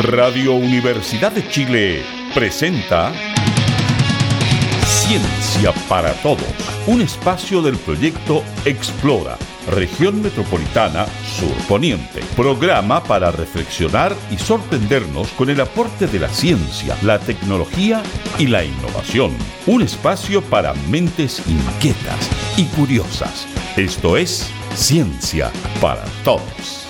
Radio Universidad de Chile presenta Ciencia para Todos, un espacio del proyecto Explora, región metropolitana Sur Poniente. Programa para reflexionar y sorprendernos con el aporte de la ciencia, la tecnología y la innovación. Un espacio para mentes inquietas y curiosas. Esto es Ciencia para Todos.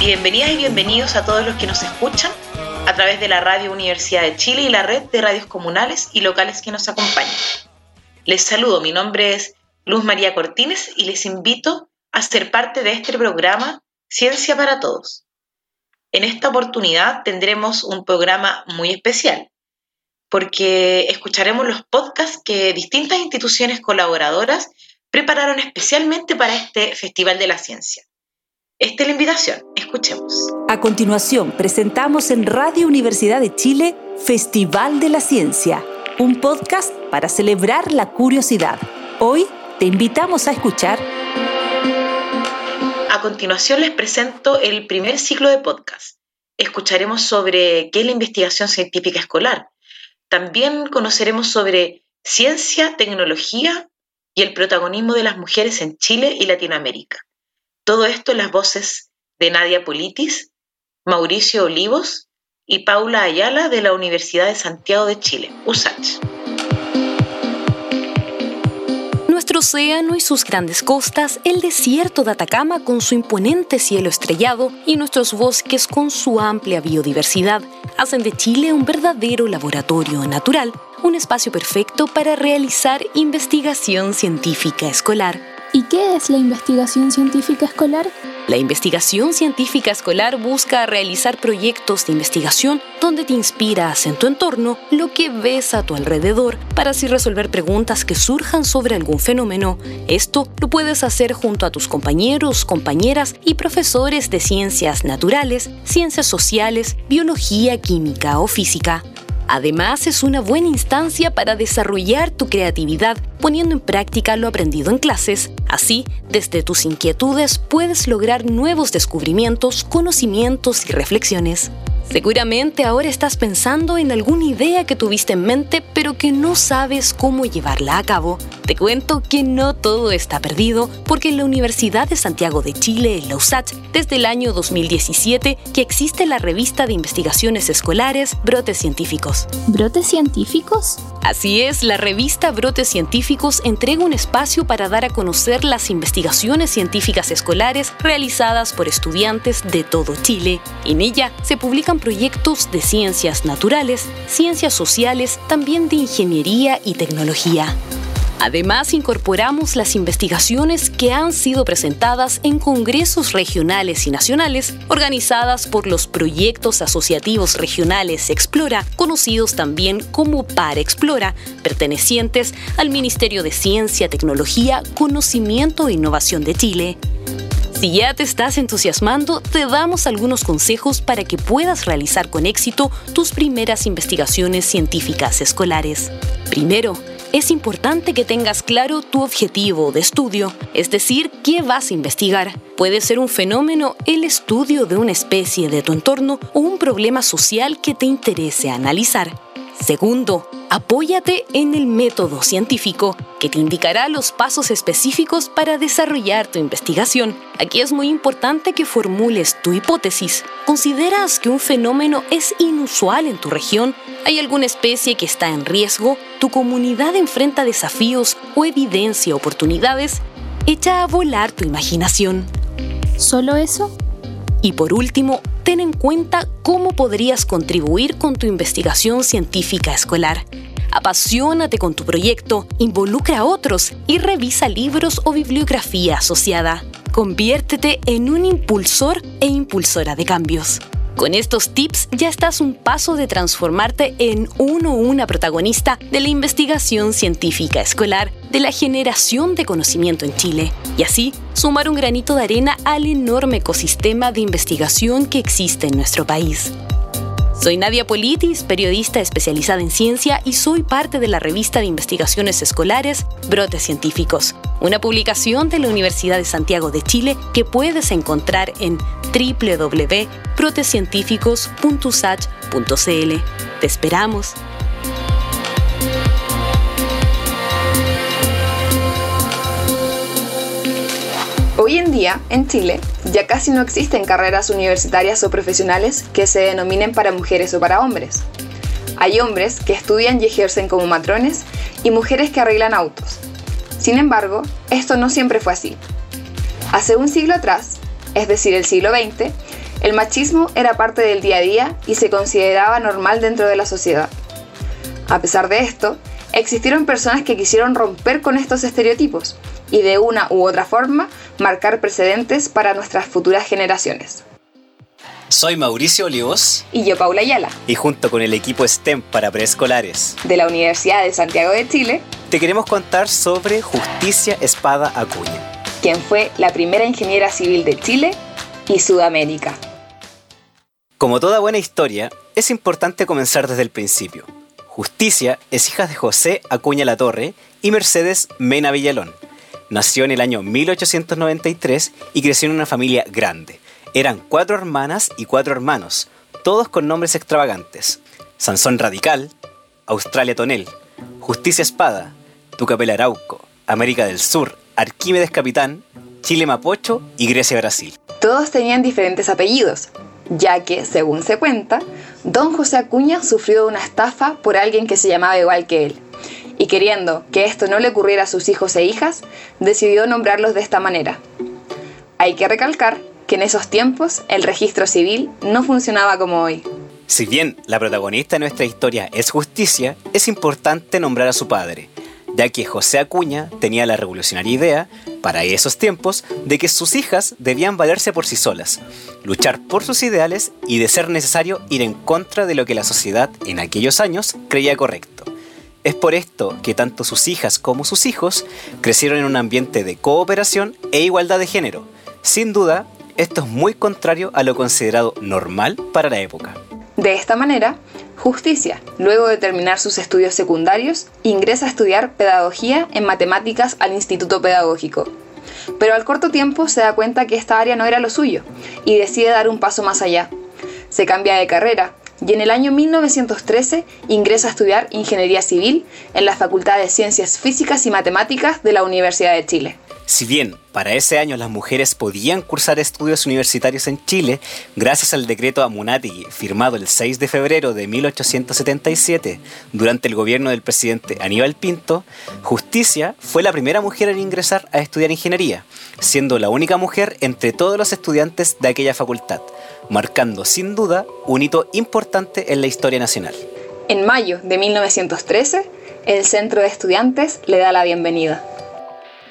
Bienvenidas y bienvenidos a todos los que nos escuchan a través de la Radio Universidad de Chile y la red de radios comunales y locales que nos acompañan. Les saludo, mi nombre es Luz María Cortines y les invito a ser parte de este programa Ciencia para Todos. En esta oportunidad tendremos un programa muy especial, porque escucharemos los podcasts que distintas instituciones colaboradoras prepararon especialmente para este Festival de la Ciencia. Esta es la invitación, escuchemos. A continuación, presentamos en Radio Universidad de Chile Festival de la Ciencia, un podcast para celebrar la curiosidad. Hoy te invitamos a escuchar a continuación les presento el primer ciclo de podcast. Escucharemos sobre qué es la investigación científica escolar. También conoceremos sobre ciencia, tecnología y el protagonismo de las mujeres en Chile y Latinoamérica. Todo esto en las voces de Nadia Politis, Mauricio Olivos y Paula Ayala de la Universidad de Santiago de Chile, USACH océano y sus grandes costas, el desierto de Atacama con su imponente cielo estrellado y nuestros bosques con su amplia biodiversidad hacen de Chile un verdadero laboratorio natural, un espacio perfecto para realizar investigación científica escolar. ¿Y qué es la investigación científica escolar? La investigación científica escolar busca realizar proyectos de investigación donde te inspiras en tu entorno lo que ves a tu alrededor para así resolver preguntas que surjan sobre algún fenómeno. Esto lo puedes hacer junto a tus compañeros, compañeras y profesores de ciencias naturales, ciencias sociales, biología, química o física. Además, es una buena instancia para desarrollar tu creatividad poniendo en práctica lo aprendido en clases. Así, desde tus inquietudes puedes lograr nuevos descubrimientos, conocimientos y reflexiones. Seguramente ahora estás pensando en alguna idea que tuviste en mente pero que no sabes cómo llevarla a cabo. Te cuento que no todo está perdido porque en la Universidad de Santiago de Chile, en la USACH, desde el año 2017 que existe la revista de investigaciones escolares Brotes Científicos. ¿Brotes Científicos? Así es, la revista Brotes Científicos entrega un espacio para dar a conocer las investigaciones científicas escolares realizadas por estudiantes de todo Chile. En ella se publican proyectos de ciencias naturales, ciencias sociales, también de ingeniería y tecnología. Además, incorporamos las investigaciones que han sido presentadas en congresos regionales y nacionales organizadas por los proyectos asociativos regionales Explora, conocidos también como Para Explora, pertenecientes al Ministerio de Ciencia, Tecnología, Conocimiento e Innovación de Chile. Si ya te estás entusiasmando, te damos algunos consejos para que puedas realizar con éxito tus primeras investigaciones científicas escolares. Primero, es importante que tengas claro tu objetivo de estudio, es decir, qué vas a investigar. Puede ser un fenómeno, el estudio de una especie de tu entorno o un problema social que te interese analizar. Segundo, apóyate en el método científico, que te indicará los pasos específicos para desarrollar tu investigación. Aquí es muy importante que formules tu hipótesis. ¿Consideras que un fenómeno es inusual en tu región? ¿Hay alguna especie que está en riesgo? ¿Tu comunidad enfrenta desafíos o evidencia oportunidades? Echa a volar tu imaginación. ¿Solo eso? Y por último, ten en cuenta cómo podrías contribuir con tu investigación científica escolar. Apasionate con tu proyecto, involucra a otros y revisa libros o bibliografía asociada. Conviértete en un impulsor e impulsora de cambios. Con estos tips ya estás un paso de transformarte en uno o una protagonista de la investigación científica escolar de la generación de conocimiento en Chile y así sumar un granito de arena al enorme ecosistema de investigación que existe en nuestro país. Soy Nadia Politis, periodista especializada en ciencia y soy parte de la revista de investigaciones escolares Brotes Científicos, una publicación de la Universidad de Santiago de Chile que puedes encontrar en www.brotescientíficos.usach.cl. Te esperamos. Hoy en día, en Chile, ya casi no existen carreras universitarias o profesionales que se denominen para mujeres o para hombres. Hay hombres que estudian y ejercen como matrones y mujeres que arreglan autos. Sin embargo, esto no siempre fue así. Hace un siglo atrás, es decir, el siglo XX, el machismo era parte del día a día y se consideraba normal dentro de la sociedad. A pesar de esto, existieron personas que quisieron romper con estos estereotipos y de una u otra forma marcar precedentes para nuestras futuras generaciones. Soy Mauricio Olivos. Y yo, Paula Ayala. Y junto con el equipo STEM para preescolares de la Universidad de Santiago de Chile, te queremos contar sobre Justicia Espada Acuña, quien fue la primera ingeniera civil de Chile y Sudamérica. Como toda buena historia, es importante comenzar desde el principio. Justicia es hija de José Acuña La Torre y Mercedes Mena Villalón Nació en el año 1893 y creció en una familia grande. Eran cuatro hermanas y cuatro hermanos, todos con nombres extravagantes. Sansón Radical, Australia Tonel, Justicia Espada, Tucapel Arauco, América del Sur, Arquímedes Capitán, Chile Mapocho y Grecia Brasil. Todos tenían diferentes apellidos, ya que, según se cuenta, don José Acuña sufrió una estafa por alguien que se llamaba igual que él y queriendo que esto no le ocurriera a sus hijos e hijas, decidió nombrarlos de esta manera. Hay que recalcar que en esos tiempos el registro civil no funcionaba como hoy. Si bien la protagonista de nuestra historia es justicia, es importante nombrar a su padre, ya que José Acuña tenía la revolucionaria idea, para esos tiempos, de que sus hijas debían valerse por sí solas, luchar por sus ideales y, de ser necesario, ir en contra de lo que la sociedad en aquellos años creía correcto. Es por esto que tanto sus hijas como sus hijos crecieron en un ambiente de cooperación e igualdad de género. Sin duda, esto es muy contrario a lo considerado normal para la época. De esta manera, Justicia, luego de terminar sus estudios secundarios, ingresa a estudiar pedagogía en matemáticas al Instituto Pedagógico. Pero al corto tiempo se da cuenta que esta área no era lo suyo y decide dar un paso más allá. Se cambia de carrera, y en el año 1913 ingresa a estudiar Ingeniería Civil en la Facultad de Ciencias Físicas y Matemáticas de la Universidad de Chile. Si bien para ese año las mujeres podían cursar estudios universitarios en Chile, gracias al decreto Amunategui firmado el 6 de febrero de 1877 durante el gobierno del presidente Aníbal Pinto, Justicia fue la primera mujer en ingresar a estudiar ingeniería, siendo la única mujer entre todos los estudiantes de aquella facultad, marcando sin duda un hito importante en la historia nacional. En mayo de 1913, el Centro de Estudiantes le da la bienvenida.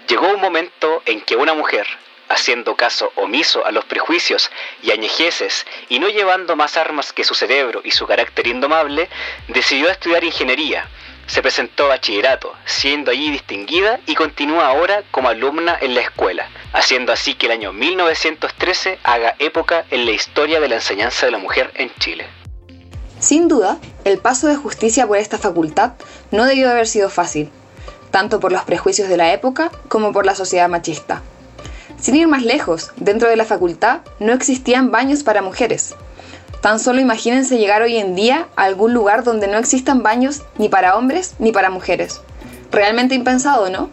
Llegó un momento en que una mujer, haciendo caso omiso a los prejuicios y añejeces y no llevando más armas que su cerebro y su carácter indomable, decidió estudiar ingeniería. Se presentó a bachillerato, siendo allí distinguida y continúa ahora como alumna en la escuela, haciendo así que el año 1913 haga época en la historia de la enseñanza de la mujer en Chile. Sin duda, el paso de justicia por esta facultad no debió haber sido fácil, tanto por los prejuicios de la época como por la sociedad machista. Sin ir más lejos, dentro de la facultad no existían baños para mujeres. Tan solo imagínense llegar hoy en día a algún lugar donde no existan baños ni para hombres ni para mujeres. Realmente impensado, ¿no?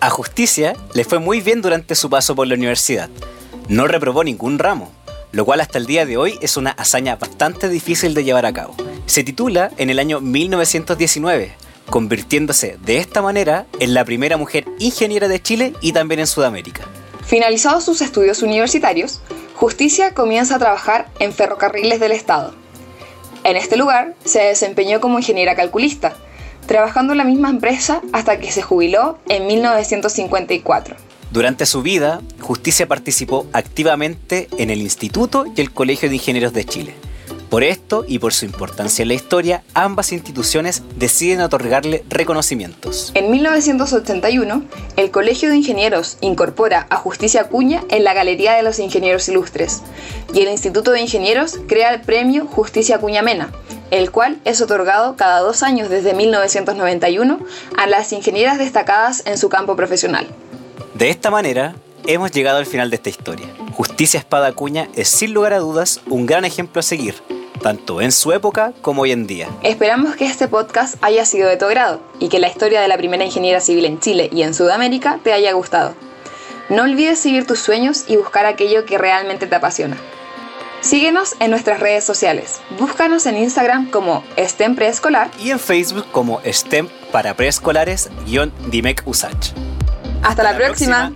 A Justicia le fue muy bien durante su paso por la universidad. No reprobó ningún ramo, lo cual hasta el día de hoy es una hazaña bastante difícil de llevar a cabo. Se titula en el año 1919 convirtiéndose de esta manera en la primera mujer ingeniera de Chile y también en Sudamérica. Finalizados sus estudios universitarios, Justicia comienza a trabajar en ferrocarriles del Estado. En este lugar se desempeñó como ingeniera calculista, trabajando en la misma empresa hasta que se jubiló en 1954. Durante su vida, Justicia participó activamente en el Instituto y el Colegio de Ingenieros de Chile Por esto y por su importancia en la historia, ambas instituciones deciden otorgarle reconocimientos. En 1981, el Colegio de Ingenieros incorpora a Justicia Acuña en la Galería de los Ingenieros Ilustres y el Instituto de Ingenieros crea el premio Justicia Acuña Mena, el cual es otorgado cada dos años desde 1991 a las ingenieras destacadas en su campo profesional. De esta manera, hemos llegado al final de esta historia. Justicia Espada Acuña es sin lugar a dudas un gran ejemplo a seguir tanto en su época como hoy en día. Esperamos que este podcast haya sido de tu agrado y que la historia de la primera ingeniera civil en Chile y en Sudamérica te haya gustado. No olvides seguir tus sueños y buscar aquello que realmente te apasiona. Síguenos en nuestras redes sociales. Búscanos en Instagram como STEM Preescolar y en Facebook como STEM para preescolares-DIMEC USACH. Hasta, la, próxima.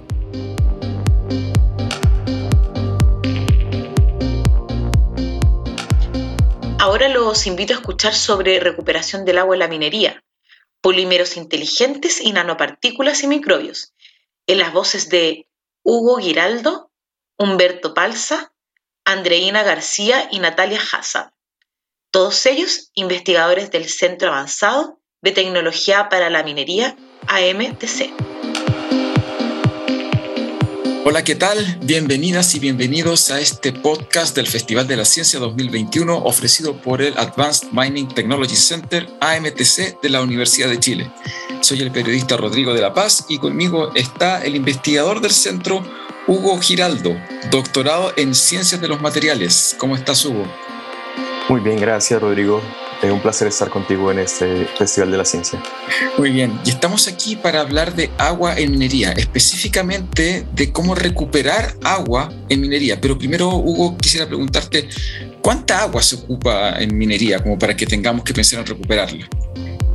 Ahora los invito a escuchar sobre recuperación del agua en la minería, polímeros inteligentes y nanopartículas y microbios, en las voces de Hugo Giraldo, Humberto Palza, Andreina García y Natalia Hassad. Todos ellos investigadores del Centro Avanzado de Tecnología para la Minería, AMTC. Hola, ¿qué tal? Bienvenidas y bienvenidos a este podcast del Festival de la Ciencia 2021 ofrecido por el Advanced Mining Technology Center AMTC de la Universidad de Chile. Soy el periodista Rodrigo de la Paz y conmigo está el investigador del centro Hugo Giraldo, doctorado en Ciencias de los Materiales. ¿Cómo estás, Hugo? Muy bien, gracias, Rodrigo. Es un placer estar contigo en este Festival de la Ciencia. Muy bien, y estamos aquí para hablar de agua en minería, específicamente de cómo recuperar agua en minería. Pero primero, Hugo, quisiera preguntarte, ¿cuánta agua se ocupa en minería como para que tengamos que pensar en recuperarla?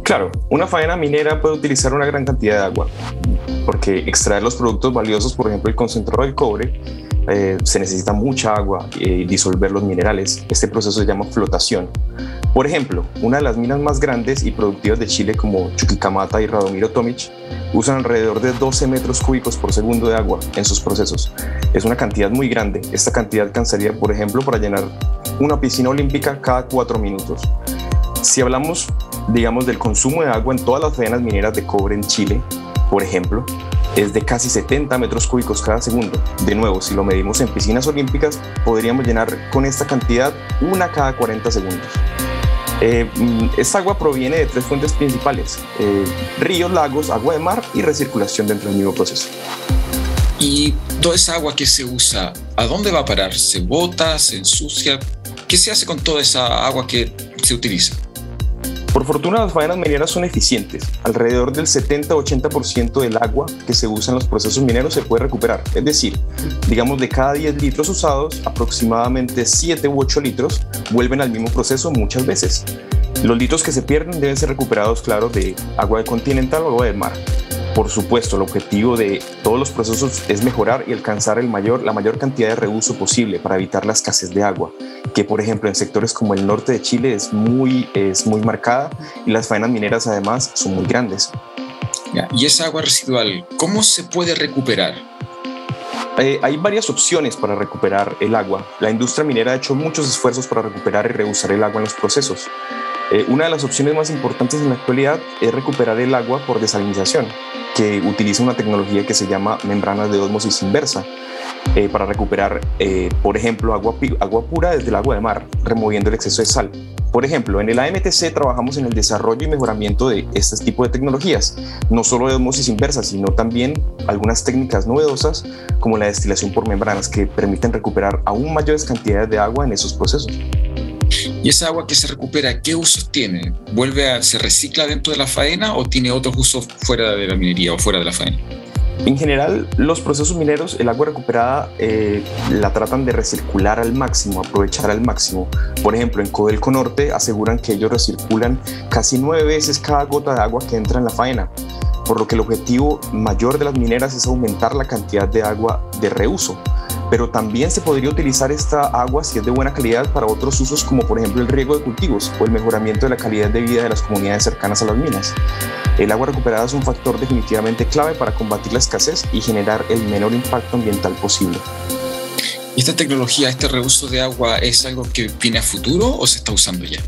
Claro, una faena minera puede utilizar una gran cantidad de agua, porque extraer los productos valiosos, por ejemplo el concentrado del cobre, eh, se necesita mucha agua y disolver los minerales. Este proceso se llama flotación. Por ejemplo, una de las minas más grandes y productivas de Chile como Chuquicamata y Radomiro Tomic usan alrededor de 12 metros cúbicos por segundo de agua en sus procesos. Es una cantidad muy grande. Esta cantidad alcanzaría, por ejemplo, para llenar una piscina olímpica cada cuatro minutos. Si hablamos, digamos, del consumo de agua en todas las faenas mineras de cobre en Chile, por ejemplo, es de casi 70 metros cúbicos cada segundo. De nuevo, si lo medimos en piscinas olímpicas, podríamos llenar con esta cantidad una cada 40 segundos. Eh, mm, esta agua proviene de tres fuentes principales, eh, ríos, lagos, agua de mar y recirculación dentro del mismo proceso. ¿Y toda esa agua que se usa, a dónde va a parar? ¿Se bota? ¿Se ensucia? ¿Qué se hace con toda esa agua que se utiliza? Por fortuna las faenas mineras son eficientes. Alrededor del 70-80% del agua que se usa en los procesos mineros se puede recuperar. Es decir, digamos de cada 10 litros usados, aproximadamente 7 u 8 litros vuelven al mismo proceso muchas veces. Los litros que se pierden deben ser recuperados, claro, de agua continental o agua de mar. Por supuesto, el objetivo de todos los procesos es mejorar y alcanzar el mayor, la mayor cantidad de reuso posible para evitar la escasez de agua, que por ejemplo en sectores como el norte de Chile es muy, es muy marcada y las faenas mineras además son muy grandes. y esa agua residual, ¿cómo se puede recuperar? Eh, hay varias opciones para recuperar el agua. La industria minera ha hecho muchos esfuerzos para recuperar y reusar el agua en los procesos. Eh, una de las opciones más importantes en la actualidad es recuperar el agua por desalinización, que utiliza una tecnología que se llama membranas de osmosis inversa. Eh, para recuperar, eh, por ejemplo, agua, agua pura desde el agua de mar, removiendo el exceso de sal. Por ejemplo, en el AMTC trabajamos en el desarrollo y mejoramiento de este tipo de tecnologías, no solo de osmosis inversa, sino también algunas técnicas novedosas como la destilación por membranas que permiten recuperar aún mayores cantidades de agua en esos procesos. ¿Y esa agua que se recupera, qué usos tiene? ¿Vuelve a, se recicla dentro de la faena o tiene otros usos fuera de la minería o fuera de la faena? En general, los procesos mineros, el agua recuperada eh, la tratan de recircular al máximo, aprovechar al máximo. Por ejemplo, en Codelco Norte aseguran que ellos recirculan casi nueve veces cada gota de agua que entra en la faena, por lo que el objetivo mayor de las mineras es aumentar la cantidad de agua de reuso pero también se podría utilizar esta agua si es de buena calidad para otros usos como por ejemplo el riego de cultivos o el mejoramiento de la calidad de vida de las comunidades cercanas a las minas. El agua recuperada es un factor definitivamente clave para combatir la escasez y generar el menor impacto ambiental posible. esta tecnología, este reuso de agua, es algo que viene a futuro o se está usando ya?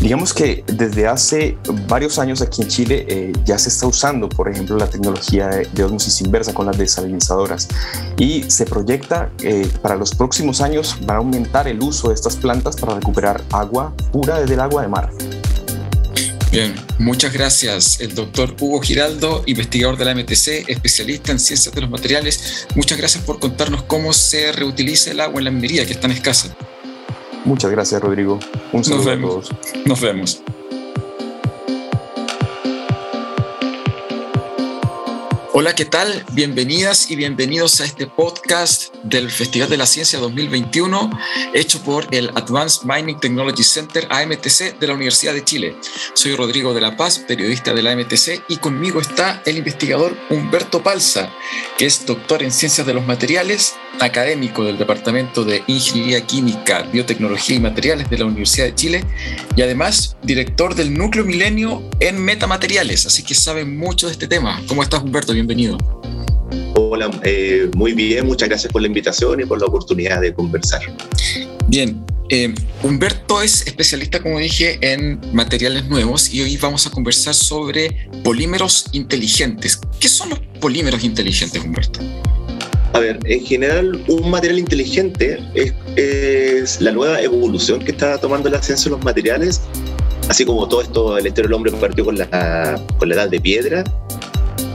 Digamos que desde hace varios años aquí en Chile eh, ya se está usando, por ejemplo, la tecnología de, osmosis inversa con las desalinizadoras y se proyecta eh, para los próximos años va a aumentar el uso de estas plantas para recuperar agua pura desde el agua de mar. Bien, muchas gracias. El doctor Hugo Giraldo, investigador de la MTC, especialista en ciencias de los materiales. Muchas gracias por contarnos cómo se reutiliza el agua en la minería, que es tan escasa. Muchas gracias, Rodrigo. Un saludo a todos. Nos vemos. Hola, ¿qué tal? Bienvenidas y bienvenidos a este podcast del Festival de la Ciencia 2021, hecho por el Advanced Mining Technology Center AMTC de la Universidad de Chile. Soy Rodrigo de la Paz, periodista de la AMTC, y conmigo está el investigador Humberto Palza, que es doctor en Ciencias de los Materiales, académico del Departamento de Ingeniería Química, Biotecnología y Materiales de la Universidad de Chile, y además director del Núcleo Milenio en Metamateriales, así que sabe mucho de este tema. ¿Cómo estás, Humberto? Bienvenido. Hola, eh, muy bien, muchas gracias por la invitación y por la oportunidad de conversar. Bien, eh, Humberto es especialista, como dije, en materiales nuevos y hoy vamos a conversar sobre polímeros inteligentes. ¿Qué son los polímeros inteligentes, Humberto? A ver, en general, un material inteligente es, es, la nueva evolución que está tomando la ciencia de los materiales, así como todo esto, el historia del hombre partió con la, con la edad de piedra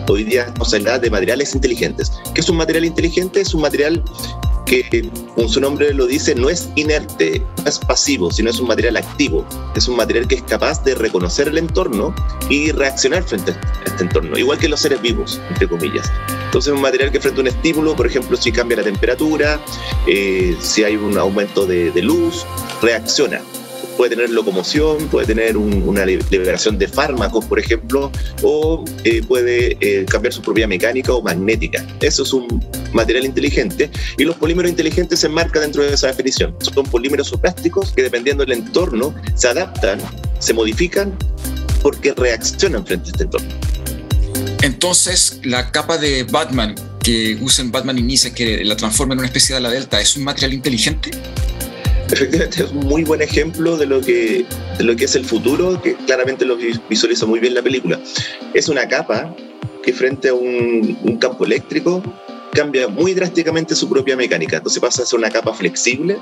Hoy día estamos la de materiales inteligentes. ¿Qué es un material inteligente? Es un material que, como su nombre lo dice, no es inerte, no es pasivo, sino es un material activo. Es un material que es capaz de reconocer el entorno y reaccionar frente a este entorno, igual que los seres vivos, entre comillas. Entonces, es un material que frente a un estímulo, por ejemplo, si cambia la temperatura, eh, si hay un aumento de luz, reacciona puede tener locomoción, puede tener una liberación de fármacos, por ejemplo, o eh, puede eh, cambiar su propiedad mecánica o magnética. Eso es un material inteligente y los polímeros inteligentes se enmarcan dentro de esa definición. Son polímeros o plásticos que dependiendo del entorno se adaptan, se modifican porque reaccionan frente a este entorno. Entonces, la capa de Batman que usan Batman Inicia, que la transforma en una especie de la delta, ¿es un material inteligente? Efectivamente es un muy buen ejemplo de lo que, lo que es el futuro, que claramente lo visualiza muy bien la película. Es una capa que frente a un, un campo eléctrico cambia muy drásticamente su propia mecánica. Entonces pasa a ser una capa flexible.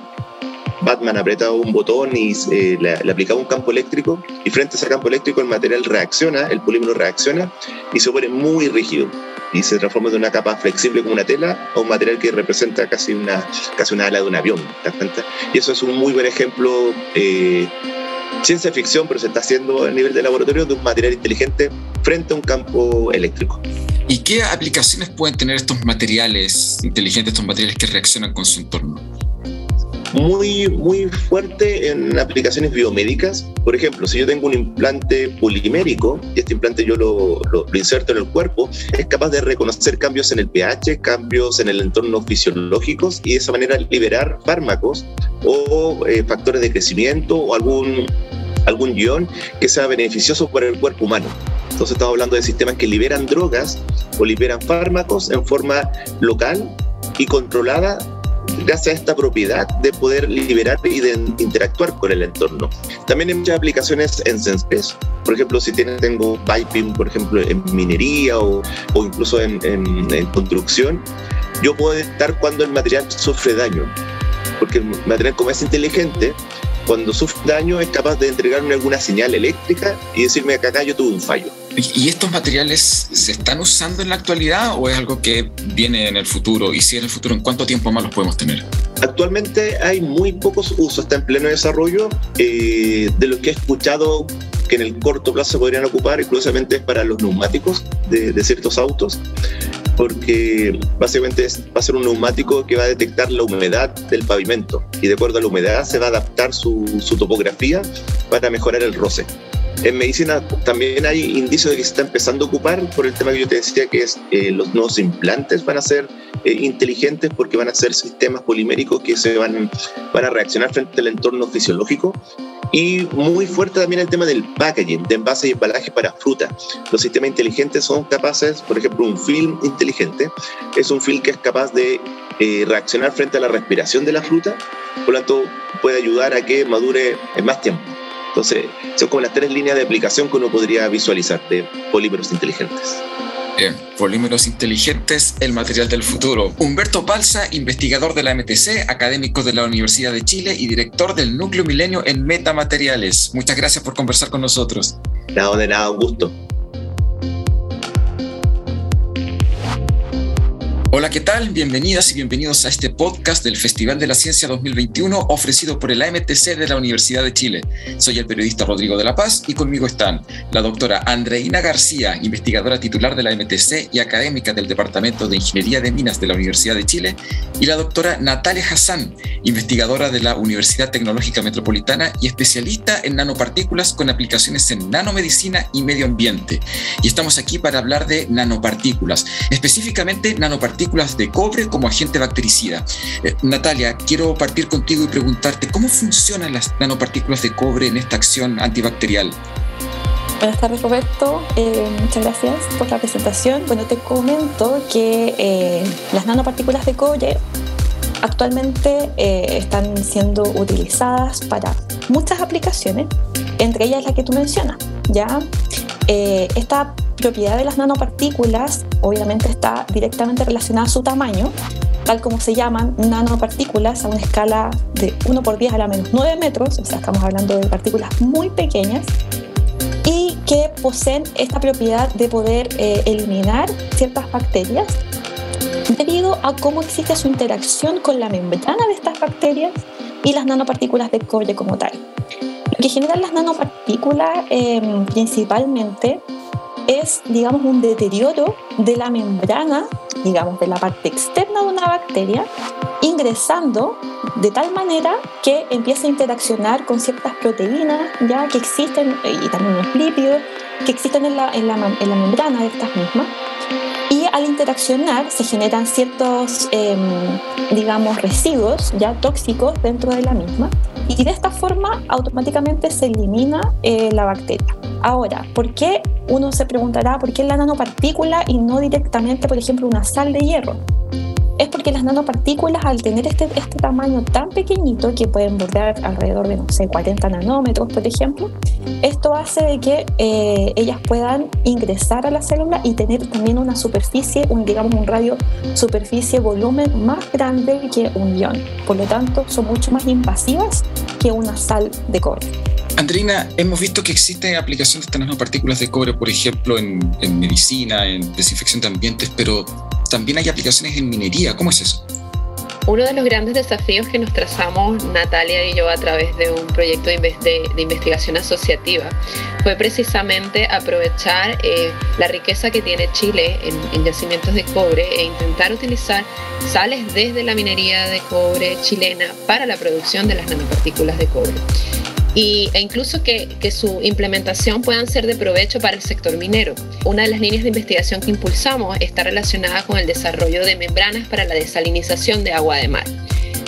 Batman apretaba un botón y eh, le, le, aplicaba un campo eléctrico y frente a ese campo eléctrico el material reacciona, el polímero reacciona y se pone muy rígido y se transforma de una capa flexible como una tela a un material que representa casi una, casi una ala de un avión. Y eso es un muy buen ejemplo, eh, ciencia ficción, pero se está haciendo a nivel de laboratorio de un material inteligente frente a un campo eléctrico. ¿Y qué aplicaciones pueden tener estos materiales inteligentes, estos materiales que reaccionan con su entorno? Muy, muy fuerte en aplicaciones biomédicas. Por ejemplo, si yo tengo un implante polimérico y este implante yo lo, lo, inserto en el cuerpo, es capaz de reconocer cambios en el pH, cambios en el entorno fisiológicos y de esa manera liberar fármacos o eh, factores de crecimiento o algún, algún guion que sea beneficioso para el cuerpo humano. Entonces estamos hablando de sistemas que liberan drogas o liberan fármacos en forma local y controlada gracias a esta propiedad de poder liberar y de interactuar con el entorno. También hay muchas aplicaciones en SensePes. Por ejemplo, si tengo piping, por ejemplo, en minería o, incluso en, en, construcción, yo puedo detectar cuando el material sufre daño. Porque el material como es inteligente, cuando sufre daño es capaz de entregarme alguna señal eléctrica y decirme que acá yo tuve un fallo. ¿Y estos materiales se están usando en la actualidad o es algo que viene en el futuro? Y si en el futuro, ¿en cuánto tiempo más los podemos tener? Actualmente hay muy pocos usos, está en pleno desarrollo. Eh, de lo que he escuchado que en el corto plazo se podrían ocupar, exclusivamente es para los neumáticos de, ciertos autos porque básicamente va a ser un neumático que va a detectar la humedad del pavimento y de acuerdo a la humedad se va a adaptar su topografía para mejorar el roce. En medicina también hay indicios de que se está empezando a ocupar por el tema que yo te decía, que es eh, los nuevos implantes van a ser eh, inteligentes porque van a ser sistemas poliméricos que se van, van a reaccionar frente al entorno fisiológico. Y muy fuerte también el tema del packaging, de envase y embalaje para fruta. Los sistemas inteligentes son capaces, por ejemplo, un film inteligente es un film que es capaz de eh, reaccionar frente a la respiración de la fruta, por lo tanto puede ayudar a que madure en más tiempo. Entonces, son como las tres líneas de aplicación que uno podría visualizar de polímeros inteligentes. Bien, polímeros inteligentes, el material del futuro. Humberto Balsa, investigador de la MTC, académico de la Universidad de Chile y director del Núcleo Milenio en Metamateriales. Muchas gracias por conversar con nosotros. Nada, de nada, un gusto. Hola, ¿qué tal? Bienvenidas y bienvenidos a este podcast del Festival de la Ciencia 2021 ofrecido por el AMTC de la Universidad de Chile. Soy el periodista Rodrigo de la Paz y conmigo están la doctora Andreina García, investigadora titular de la AMTC y académica del Departamento de Ingeniería de Minas de la Universidad de Chile, y la doctora Natalia Hassan, investigadora de la Universidad Tecnológica Metropolitana y especialista en nanopartículas con aplicaciones en nanomedicina y medio ambiente. Y estamos aquí para hablar de nanopartículas, específicamente nanopartículas de cobre como agente bactericida. Eh, Natalia, quiero partir contigo y preguntarte cómo funcionan las nanopartículas de cobre en esta acción antibacterial. Buenas tardes Roberto, eh, muchas gracias por la presentación. Bueno, te comento que eh, las nanopartículas de cobre actualmente están siendo utilizadas para muchas aplicaciones, entre ellas la que tú mencionas. ¿ya? Esta propiedad de las nanopartículas obviamente está directamente relacionada a su tamaño, tal como se llaman nanopartículas a una escala de 1 por 10 a la menos 9 metros, o sea, estamos hablando de partículas muy pequeñas, y que poseen esta propiedad de poder eh, eliminar ciertas bacterias debido a cómo existe su interacción con la membrana de estas bacterias y las nanopartículas de cobre como tal. Lo que generan las nanopartículas em, principalmente es, digamos, un deterioro de la membrana, digamos, de la parte externa de una bacteria, ingresando de tal manera que empieza a interaccionar con ciertas proteínas ya que existen, y también los lípidos, que existen en la, en la, en la membrana de estas mismas. Y al interaccionar se generan ciertos, em, digamos, residuos ya tóxicos dentro de la misma. Y de esta forma automáticamente se elimina eh, la bacteria. Ahora, ¿por qué uno se preguntará por qué la nanopartícula y no directamente, por ejemplo, una sal de hierro? Es porque las nanopartículas, al tener este, este tamaño tan pequeñito, que pueden bordear alrededor de, no sé, 40 nanómetros, por ejemplo, esto hace de que eh, ellas puedan ingresar a la célula y tener también una superficie, un, digamos un radio superficie-volumen más grande que un ion. Por lo tanto, son mucho más invasivas que una sal de cobre. Andrina, hemos visto que existen aplicaciones de estas nanopartículas de cobre, por ejemplo, en, en, medicina, en desinfección de ambientes, pero también hay aplicaciones en minería. ¿Cómo es eso? Uno de los grandes desafíos que nos trazamos Natalia y yo a través de un proyecto de, investigación asociativa fue precisamente aprovechar eh, la riqueza que tiene Chile en, yacimientos de cobre e intentar utilizar sales desde la minería de cobre chilena para la producción de las nanopartículas de cobre y, e incluso que, su implementación puedan ser de provecho para el sector minero. Una de las líneas de investigación que impulsamos está relacionada con el desarrollo de membranas para la desalinización de agua de mar,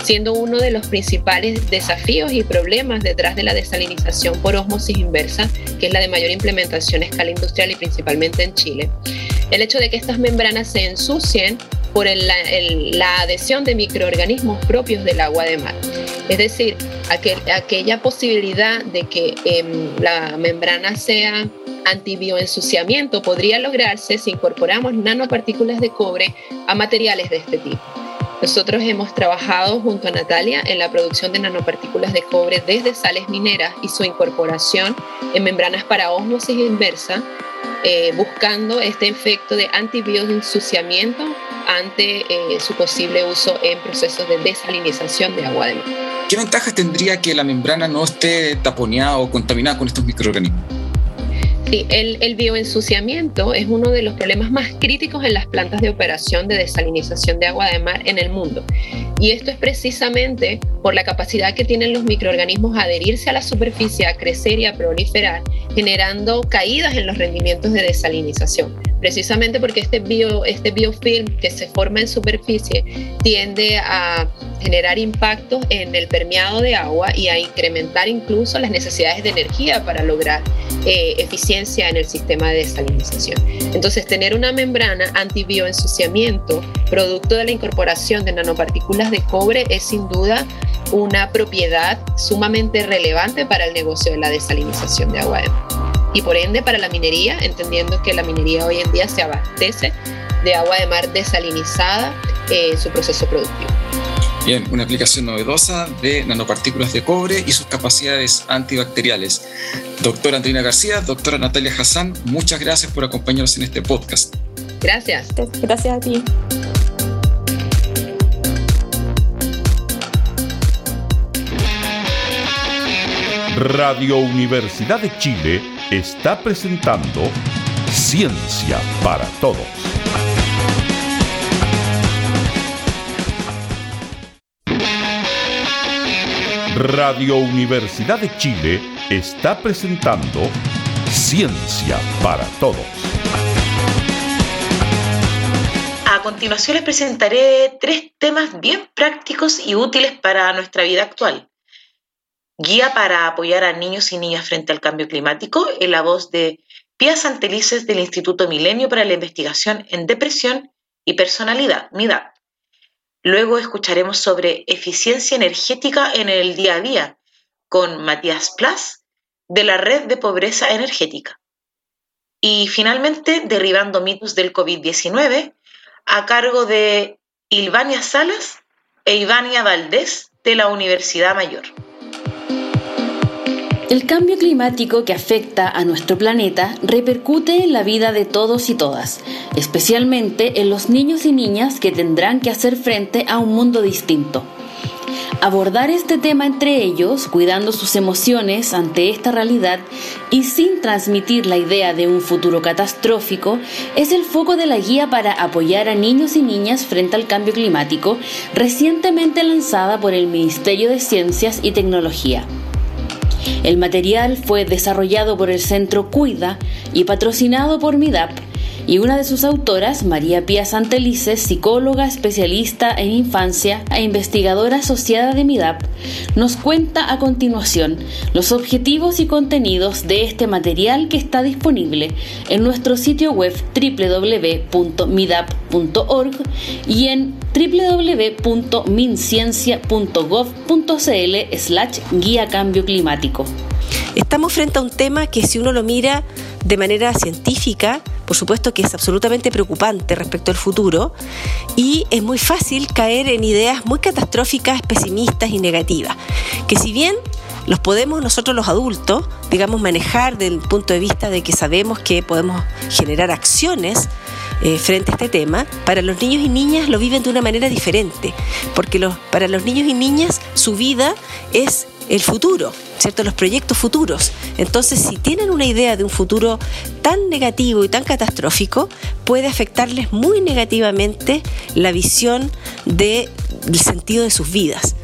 siendo uno de los principales desafíos y problemas detrás de la desalinización por osmosis inversa, que es la de mayor implementación a escala industrial y principalmente en Chile. El hecho de que estas membranas se ensucien por la adhesión de microorganismos propios del agua de mar. Es decir, aquella posibilidad de que em, la membrana sea antibioensuciamiento podría lograrse si incorporamos nanopartículas de cobre a materiales de este tipo. Nosotros hemos trabajado junto a Natalia en la producción de nanopartículas de cobre desde sales mineras y su incorporación en membranas para ósmosis inversa, eh, buscando este efecto de antibioensuciamiento ante eh, su posible uso en procesos de desalinización de agua de mar. ¿Qué ventajas tendría que la membrana no esté taponeada o contaminada con estos microorganismos? Sí, el, el, bioensuciamiento es uno de los problemas más críticos en las plantas de operación de desalinización de agua de mar en el mundo. Y esto es precisamente por la capacidad que tienen los microorganismos a adherirse a la superficie, a crecer y a proliferar, generando caídas en los rendimientos de desalinización. Precisamente porque este, bio, este biofilm que se forma en superficie tiende a generar impactos en el permeado de agua y a incrementar incluso las necesidades de energía para lograr eh, eficiencia en el sistema de desalinización. Entonces, tener una membrana antibioensuciamiento, producto de la incorporación de nanopartículas de cobre, es sin duda una propiedad sumamente relevante para el negocio de la desalinización de agua de mar. Y por ende para la minería, entendiendo que la minería hoy en día se abastece de agua de mar desalinizada en su proceso productivo. Bien, una aplicación novedosa de nanopartículas de cobre y sus capacidades antibacteriales. Doctora Andrina García, doctora Natalia Hassan, muchas gracias por acompañarnos en este podcast. Gracias. Gracias a ti. Radio Universidad de Chile está presentando Ciencia para Todos. Radio Universidad de Chile está presentando Ciencia para Todos. A continuación les presentaré tres temas bien prácticos y útiles para nuestra vida actual. Guía para apoyar a niños y niñas frente al cambio climático en la voz de Pia Santelices del Instituto Milenio para la Investigación en Depresión y Personalidad, MIDAP. Luego escucharemos sobre eficiencia energética en el día a día con Matías Plas de la Red de Pobreza Energética. Y finalmente, derribando mitos del COVID-19 a cargo de Ilvania Salas e Ivania Valdés de la Universidad Mayor. El cambio climático que afecta a nuestro planeta repercute en la vida de todos y todas, especialmente en los niños y niñas que tendrán que hacer frente a un mundo distinto. Abordar este tema entre ellos, cuidando sus emociones ante esta realidad y sin transmitir la idea de un futuro catastrófico, es el foco de la guía para apoyar a niños y niñas frente al cambio climático, recientemente lanzada por el Ministerio de Ciencias y Tecnología. El material fue desarrollado por el Centro Cuida y patrocinado por MIDAP y una de sus autoras, María Pía Santelices, psicóloga especialista en infancia e investigadora asociada de MIDAP, nos cuenta a continuación los objetivos y contenidos de este material que está disponible en nuestro sitio web www.midap.org y en www.minciencia.gov.cl slash guía cambio climático. Estamos frente a un tema que si uno lo mira de manera científica, por supuesto que es absolutamente preocupante respecto al futuro y es muy fácil caer en ideas muy catastróficas, pesimistas y negativas, que si bien los podemos nosotros los adultos, digamos, manejar desde el punto de vista de que sabemos que podemos generar acciones eh, frente a este tema, para los niños y niñas lo viven de una manera diferente, porque los, para los niños y niñas su vida es el futuro, ¿cierto? Los proyectos futuros. Entonces, si tienen una idea de un futuro tan negativo y tan catastrófico, puede afectarles muy negativamente la visión del sentido de sus vidas.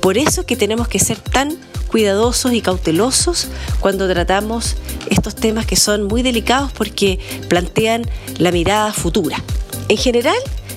Por eso que tenemos que ser tan cuidadosos y cautelosos cuando tratamos estos temas que son muy delicados porque plantean la mirada futura. En general,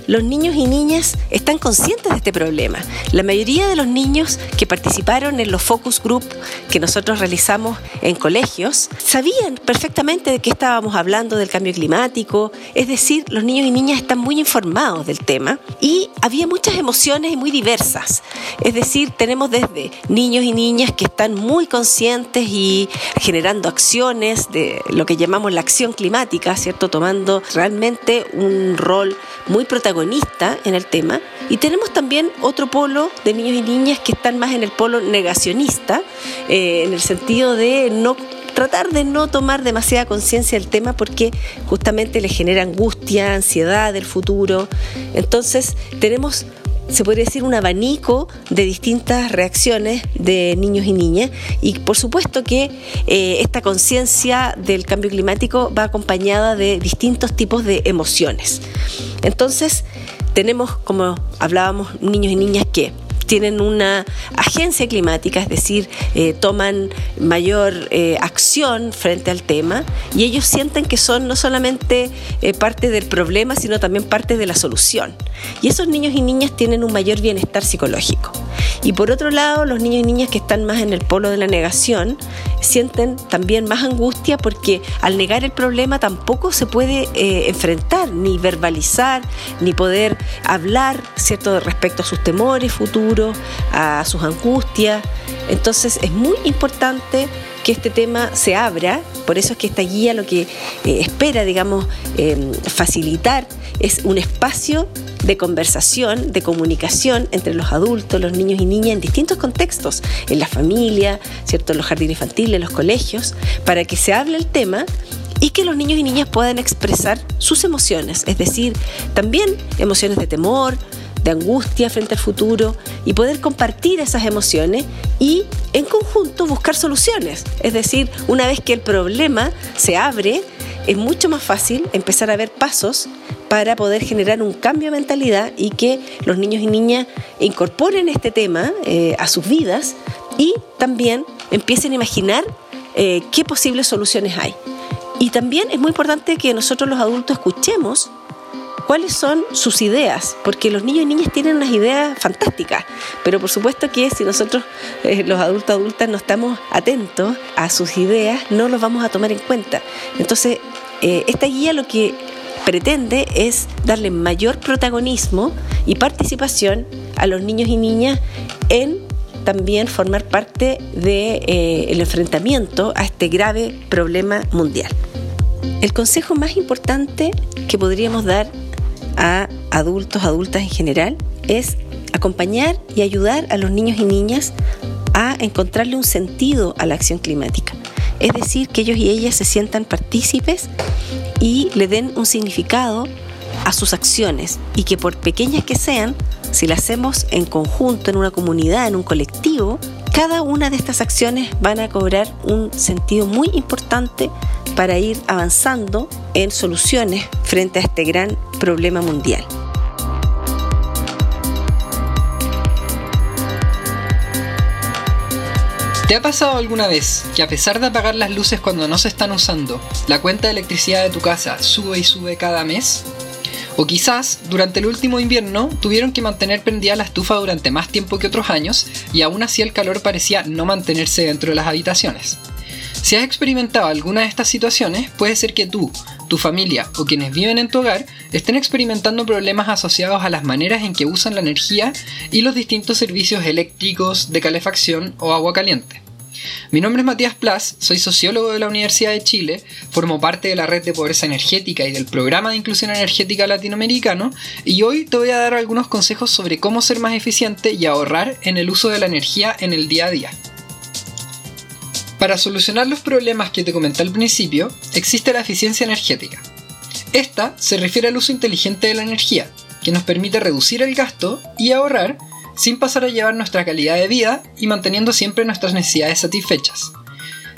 los niños y niñas están conscientes de este problema. La mayoría de los niños que participaron en los focus group que nosotros realizamos en colegios sabían perfectamente de qué estábamos hablando del cambio climático, es decir, los niños y niñas están muy informados del tema y había muchas emociones muy diversas. Es decir, tenemos desde niños y niñas que están muy conscientes y generando acciones de lo que llamamos la acción climática, ¿cierto? Tomando realmente un rol muy protagonista en el tema. Y tenemos también otro polo de niños y niñas que están más en el polo negacionista, eh, en el sentido de no tratar de no tomar demasiada conciencia del tema porque justamente le genera angustia, ansiedad del futuro. Entonces tenemos se podría decir un abanico de distintas reacciones de niños y niñas y por supuesto que eh, esta conciencia del cambio climático va acompañada de distintos tipos de emociones. Entonces, tenemos, como hablábamos, niños y niñas que tienen una agencia climática, es decir, eh, toman mayor eh, acción frente al tema y ellos sienten que son no solamente eh, parte del problema, sino también parte de la solución. Y esos niños y niñas tienen un mayor bienestar psicológico. Y por otro lado, los niños y niñas que están más en el polo de la negación sienten también más angustia porque al negar el problema tampoco se puede enfrentar, ni verbalizar, ni poder hablar, ¿cierto?, respecto a sus temores futuros a sus angustias. Entonces es muy importante que este tema se abra, por eso es que esta guía lo que eh, espera, digamos, em, facilitar es un espacio de conversación, de comunicación entre los adultos, los niños y niñas en distintos contextos, en la familia, ¿cierto? en los jardines infantiles, en los colegios, para que se hable el tema y que los niños y niñas puedan expresar sus emociones, es decir, también emociones de temor, de angustia frente al futuro y poder compartir esas emociones y en conjunto buscar soluciones. Es decir, una vez que el problema se abre, es mucho más fácil empezar a ver pasos para poder generar un cambio de mentalidad y que los niños y niñas incorporen este tema eh, a sus vidas y también empiecen a imaginar eh, qué posibles soluciones hay. Y también es muy importante que nosotros los adultos escuchemos cuáles son sus ideas, porque los niños y niñas tienen unas ideas fantásticas, pero por supuesto que si nosotros, eh, los adultos adultas, no estamos atentos a sus ideas, no los vamos a tomar en cuenta. Entonces, eh, esta guía lo que pretende es darle mayor protagonismo y participación a los niños y niñas en también formar parte del de, eh, enfrentamiento a este grave problema mundial. El consejo más importante que podríamos dar a adultos, adultas en general, es acompañar y ayudar a los niños y niñas a encontrarle un sentido a la acción climática. Es decir, que ellos y ellas se sientan partícipes y le den un significado a sus acciones y que por pequeñas que sean, si las hacemos en conjunto, en una comunidad, en un colectivo, cada una de estas acciones van a cobrar un sentido muy importante para ir avanzando en soluciones frente a este gran problema mundial. ¿Te ha pasado alguna vez que a pesar de apagar las luces cuando no se están usando, la cuenta de electricidad de tu casa sube y sube cada mes? O quizás, durante el último invierno, tuvieron que mantener prendida la estufa durante más tiempo que otros años y aún así el calor parecía no mantenerse dentro de las habitaciones. Si has experimentado alguna de estas situaciones, puede ser que tú, tu familia o quienes viven en tu hogar estén experimentando problemas asociados a las maneras en que usan la energía y los distintos servicios eléctricos, de calefacción o agua caliente. Mi nombre es Matías Plas, soy sociólogo de la Universidad de Chile, formo parte de la red de pobreza energética y del programa de inclusión energética latinoamericano y hoy te voy a dar algunos consejos sobre cómo ser más eficiente y ahorrar en el uso de la energía en el día a día. Para solucionar los problemas que te comenté al principio, existe la eficiencia energética. Esta se refiere al uso inteligente de la energía, que nos permite reducir el gasto y ahorrar sin pasar a llevar nuestra calidad de vida y manteniendo siempre nuestras necesidades satisfechas.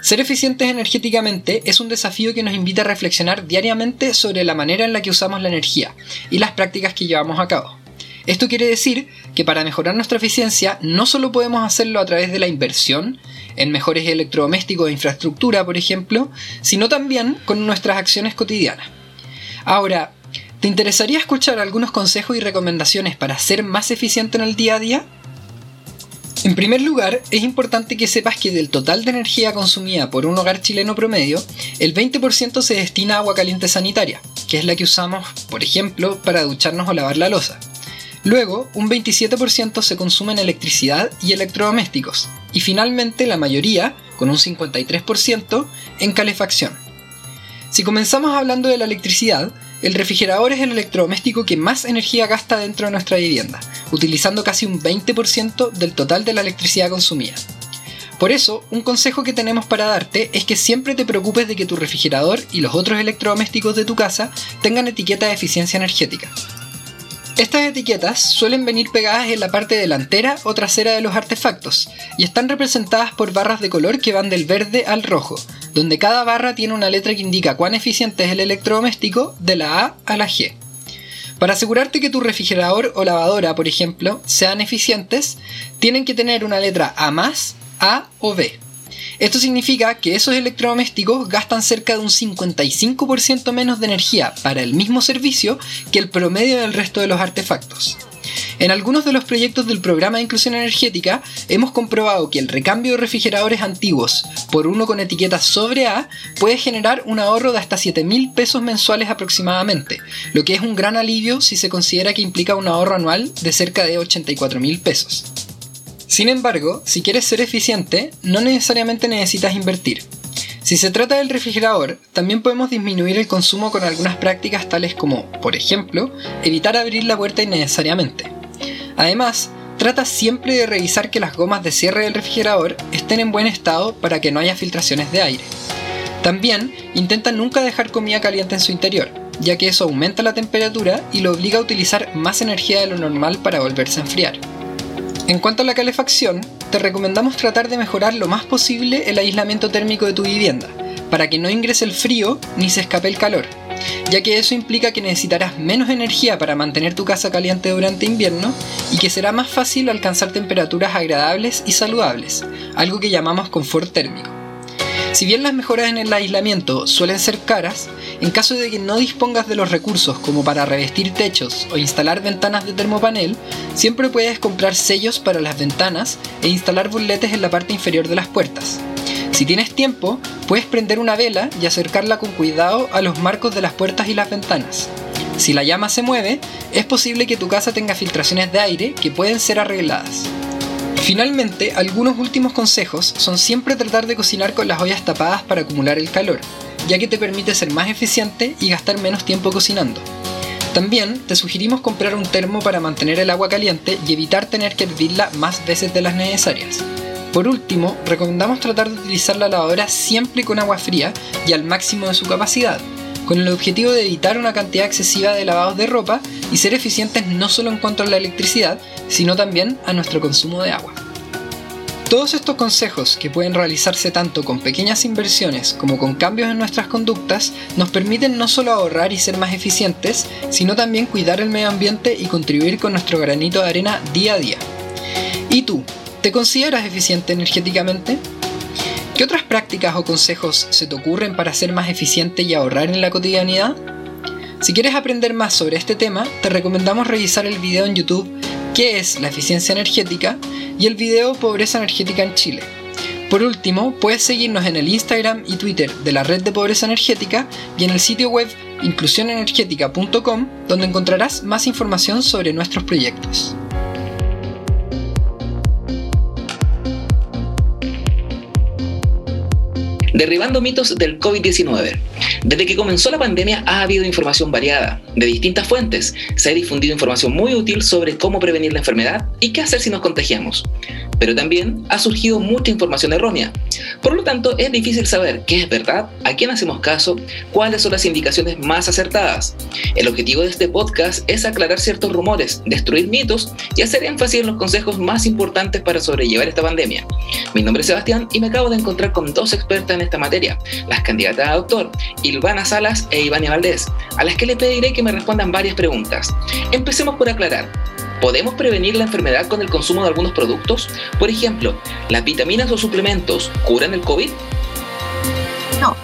Ser eficientes energéticamente es un desafío que nos invita a reflexionar diariamente sobre la manera en la que usamos la energía y las prácticas que llevamos a cabo. Esto quiere decir que para mejorar nuestra eficiencia no solo podemos hacerlo a través de la inversión en mejores electrodomésticos e infraestructura, por ejemplo, sino también con nuestras acciones cotidianas. Ahora, ¿Te interesaría escuchar algunos consejos y recomendaciones para ser más eficiente en el día a día? En primer lugar, es importante que sepas que del total de energía consumida por un hogar chileno promedio, el 20% se destina a agua caliente sanitaria, que es la que usamos, por ejemplo, para ducharnos o lavar la losa. Luego, un 27% se consume en electricidad y electrodomésticos, y finalmente la mayoría, con un 53%, en calefacción. Si comenzamos hablando de la electricidad, el refrigerador es el electrodoméstico que más energía gasta dentro de nuestra vivienda, utilizando casi un 20% del total de la electricidad consumida. Por eso, un consejo que tenemos para darte es que siempre te preocupes de que tu refrigerador y los otros electrodomésticos de tu casa tengan etiqueta de eficiencia energética. Estas etiquetas suelen venir pegadas en la parte delantera o trasera de los artefactos y están representadas por barras de color que van del verde al rojo, donde cada barra tiene una letra que indica cuán eficiente es el electrodoméstico de la A a la G. Para asegurarte que tu refrigerador o lavadora, por ejemplo, sean eficientes, tienen que tener una letra A más, A o B. Esto significa que esos electrodomésticos gastan cerca de un 55% menos de energía para el mismo servicio que el promedio del resto de los artefactos. En algunos de los proyectos del programa de inclusión energética hemos comprobado que el recambio de refrigeradores antiguos por uno con etiqueta sobre A puede generar un ahorro de hasta 7 mil pesos mensuales aproximadamente, lo que es un gran alivio si se considera que implica un ahorro anual de cerca de 84 mil pesos. Sin embargo, si quieres ser eficiente, no necesariamente necesitas invertir. Si se trata del refrigerador, también podemos disminuir el consumo con algunas prácticas tales como, por ejemplo, evitar abrir la puerta innecesariamente. Además, trata siempre de revisar que las gomas de cierre del refrigerador estén en buen estado para que no haya filtraciones de aire. También intenta nunca dejar comida caliente en su interior, ya que eso aumenta la temperatura y lo obliga a utilizar más energía de lo normal para volverse a enfriar. En cuanto a la calefacción, te recomendamos tratar de mejorar lo más posible el aislamiento térmico de tu vivienda, para que no ingrese el frío ni se escape el calor, ya que eso implica que necesitarás menos energía para mantener tu casa caliente durante invierno y que será más fácil alcanzar temperaturas agradables y saludables, algo que llamamos confort térmico. Si bien las mejoras en el aislamiento suelen ser caras, en caso de que no dispongas de los recursos como para revestir techos o instalar ventanas de termopanel, siempre puedes comprar sellos para las ventanas e instalar burletes en la parte inferior de las puertas. Si tienes tiempo, puedes prender una vela y acercarla con cuidado a los marcos de las puertas y las ventanas. Si la llama se mueve, es posible que tu casa tenga filtraciones de aire que pueden ser arregladas. Finalmente, algunos últimos consejos son siempre tratar de cocinar con las ollas tapadas para acumular el calor, ya que te permite ser más eficiente y gastar menos tiempo cocinando. También te sugerimos comprar un termo para mantener el agua caliente y evitar tener que hervirla más veces de las necesarias. Por último, recomendamos tratar de utilizar la lavadora siempre con agua fría y al máximo de su capacidad, con el objetivo de evitar una cantidad excesiva de lavados de ropa y ser eficientes no solo en cuanto a la electricidad, sino también a nuestro consumo de agua. Todos estos consejos, que pueden realizarse tanto con pequeñas inversiones como con cambios en nuestras conductas, nos permiten no solo ahorrar y ser más eficientes, sino también cuidar el medio ambiente y contribuir con nuestro granito de arena día a día. ¿Y tú? ¿Te consideras eficiente energéticamente? ¿Qué otras prácticas o consejos se te ocurren para ser más eficiente y ahorrar en la cotidianidad? Si quieres aprender más sobre este tema, te recomendamos revisar el video en YouTube ¿Qué es la eficiencia energética? y el video Pobreza energética en Chile. Por último, puedes seguirnos en el Instagram y Twitter de la Red de Pobreza Energética y en el sitio web inclusionenergética.com donde encontrarás más información sobre nuestros proyectos. Derribando mitos del COVID-19. Desde que comenzó la pandemia ha habido información variada, de distintas fuentes. Se ha difundido información muy útil sobre cómo prevenir la enfermedad y qué hacer si nos contagiamos. Pero también ha surgido mucha información errónea. Por lo tanto, es difícil saber qué es verdad, a quién hacemos caso, cuáles son las indicaciones más acertadas. El objetivo de este podcast es aclarar ciertos rumores, destruir mitos y hacer énfasis en los consejos más importantes para sobrellevar esta pandemia. Mi nombre es Sebastián y me acabo de encontrar con dos expertas en esta materia, las candidatas a doctor Ilvana Salas e Ivania Valdés, a las que le pediré que me respondan varias preguntas. Empecemos por aclarar. ¿Podemos prevenir la enfermedad con el consumo de algunos productos? Por ejemplo, ¿las vitaminas o suplementos curan el COVID? No.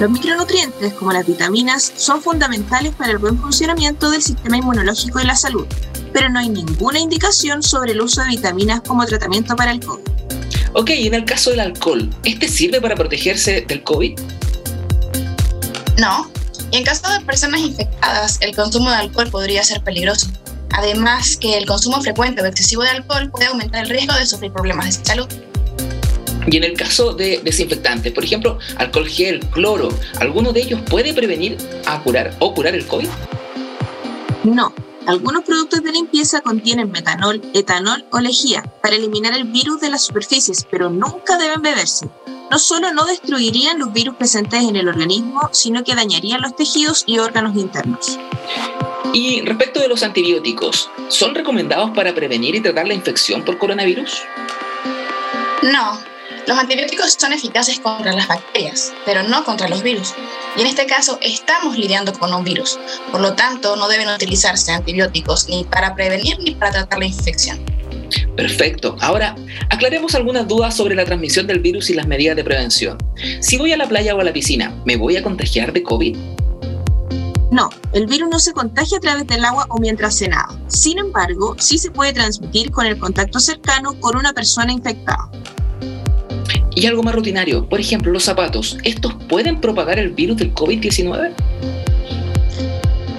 Los micronutrientes, como las vitaminas, son fundamentales para el buen funcionamiento del sistema inmunológico y la salud, pero no hay ninguna indicación sobre el uso de vitaminas como tratamiento para el COVID. Ok, en el caso del alcohol, ¿este sirve para protegerse del COVID? No. Y en caso de personas infectadas, el consumo de alcohol podría ser peligroso. Además, que el consumo frecuente o excesivo de alcohol puede aumentar el riesgo de sufrir problemas de salud. Y en el caso de desinfectantes, por ejemplo, alcohol gel, cloro, ¿alguno de ellos puede prevenir a curar o curar el COVID? No. Algunos productos de limpieza contienen metanol, etanol o lejía para eliminar el virus de las superficies, pero nunca deben beberse. No solo no destruirían los virus presentes en el organismo, sino que dañarían los tejidos y órganos internos. Y respecto de los antibióticos, ¿son recomendados para prevenir y tratar la infección por coronavirus? No. Los antibióticos son eficaces contra las bacterias, pero no contra los virus. Y en este caso estamos lidiando con un virus. Por lo tanto, no deben utilizarse antibióticos ni para prevenir ni para tratar la infección. Perfecto. Ahora, aclaremos algunas dudas sobre la transmisión del virus y las medidas de prevención. Si voy a la playa o a la piscina, ¿me voy a contagiar de COVID? No, el virus no se contagia a través del agua o mientras se nada. Sin embargo, sí se puede transmitir con el contacto cercano con una persona infectada. Y algo más rutinario, por ejemplo, los zapatos, ¿estos pueden propagar el virus del COVID-19?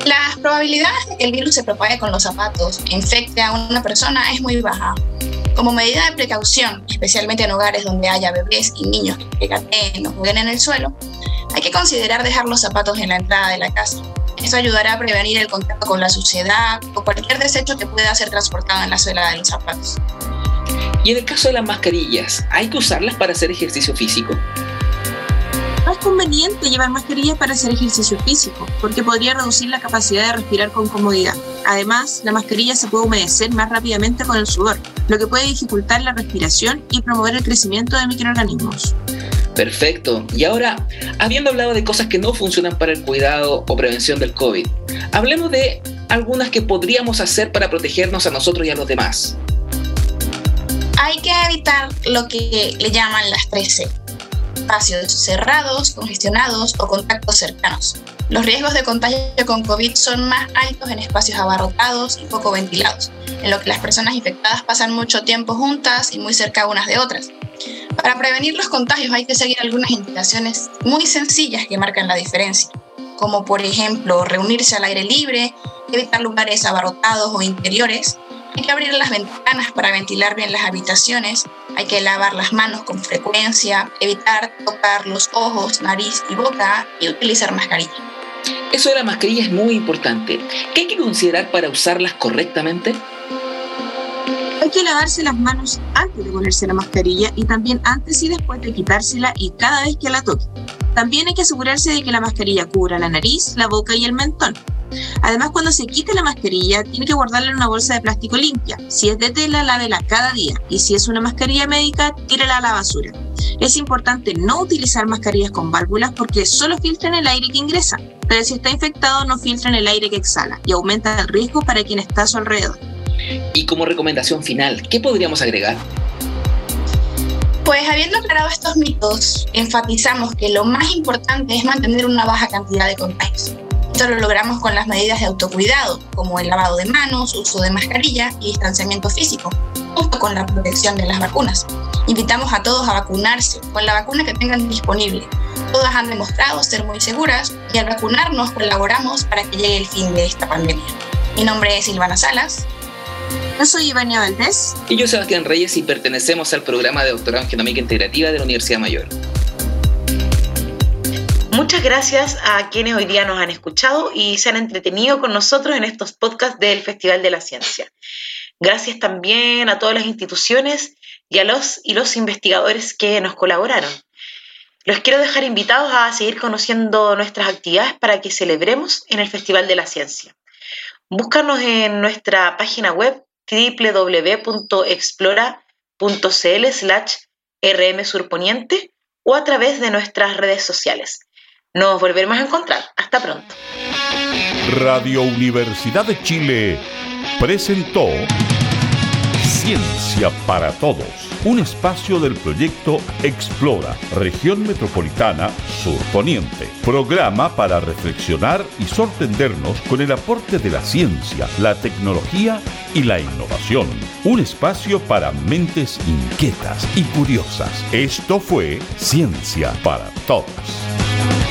Las probabilidades de que el virus se propague con los zapatos e infecte a una persona es muy baja. Como medida de precaución, especialmente en hogares donde haya bebés y niños que gateen o jueguen en el suelo, hay que considerar dejar los zapatos en la entrada de la casa. Eso ayudará a prevenir el contacto con la suciedad o cualquier desecho que pueda ser transportado en la suela de los zapatos. Y en el caso de las mascarillas, ¿hay que usarlas para hacer ejercicio físico? No es conveniente llevar mascarillas para hacer ejercicio físico, porque podría reducir la capacidad de respirar con comodidad. Además, la mascarilla se puede humedecer más rápidamente con el sudor, lo que puede dificultar la respiración y promover el crecimiento de microorganismos. Perfecto. Y ahora, habiendo hablado de cosas que no funcionan para el cuidado o prevención del COVID, hablemos de algunas que podríamos hacer para protegernos a nosotros y a los demás. Hay que evitar lo que le llaman las 13 espacios cerrados, congestionados o contactos cercanos. Los riesgos de contagio con COVID son más altos en espacios abarrotados y poco ventilados, en lo que las personas infectadas pasan mucho tiempo juntas y muy cerca unas de otras. Para prevenir los contagios hay que seguir algunas indicaciones muy sencillas que marcan la diferencia, como por ejemplo reunirse al aire libre, evitar lugares abarrotados o interiores, hay que abrir las ventanas para ventilar bien las habitaciones, hay que lavar las manos con frecuencia, evitar tocar los ojos, nariz y boca y utilizar mascarilla. Eso de la mascarilla es muy importante. ¿Qué hay que considerar para usarlas correctamente? Hay que lavarse las manos antes de ponerse la mascarilla y también antes y después de quitársela y cada vez que la toque. También hay que asegurarse de que la mascarilla cubra la nariz, la boca y el mentón. Además, cuando se quite la mascarilla, tiene que guardarla en una bolsa de plástico limpia. Si es de tela, lávela cada día. Y si es una mascarilla médica, tírela a la basura. Es importante no utilizar mascarillas con válvulas porque solo filtran el aire que ingresa. Pero si está infectado, no filtran el aire que exhala y aumenta el riesgo para quien está a su alrededor. Y como recomendación final, ¿qué podríamos agregar? Pues habiendo aclarado estos mitos, enfatizamos que lo más importante es mantener una baja cantidad de contagios. Esto lo logramos con las medidas de autocuidado, como el lavado de manos, uso de mascarilla y distanciamiento físico, junto con la protección de las vacunas. Invitamos a todos a vacunarse con la vacuna que tengan disponible. Todas han demostrado ser muy seguras y al vacunarnos colaboramos para que llegue el fin de esta pandemia. Mi nombre es Silvana Salas. Yo soy Ivania Valdés. Y yo Sebastián Reyes y pertenecemos al programa de doctorado en genómica integrativa de la Universidad Mayor. Muchas gracias a quienes hoy día nos han escuchado y se han entretenido con nosotros en estos podcasts del Festival de la Ciencia. Gracias también a todas las instituciones y a los y los investigadores que nos colaboraron. Los quiero dejar invitados a seguir conociendo nuestras actividades para que celebremos en el Festival de la Ciencia. Búscanos en nuestra página web www.explora.cl slash rmsurponiente o a través de nuestras redes sociales. Nos volveremos a encontrar. Hasta pronto. Radio Universidad de Chile presentó Ciencia para Todos, un espacio del proyecto Explora, región metropolitana Sur Poniente. Programa para reflexionar y sorprendernos con el aporte de la ciencia, la tecnología y la innovación. Un espacio para mentes inquietas y curiosas. Esto fue Ciencia para Todos.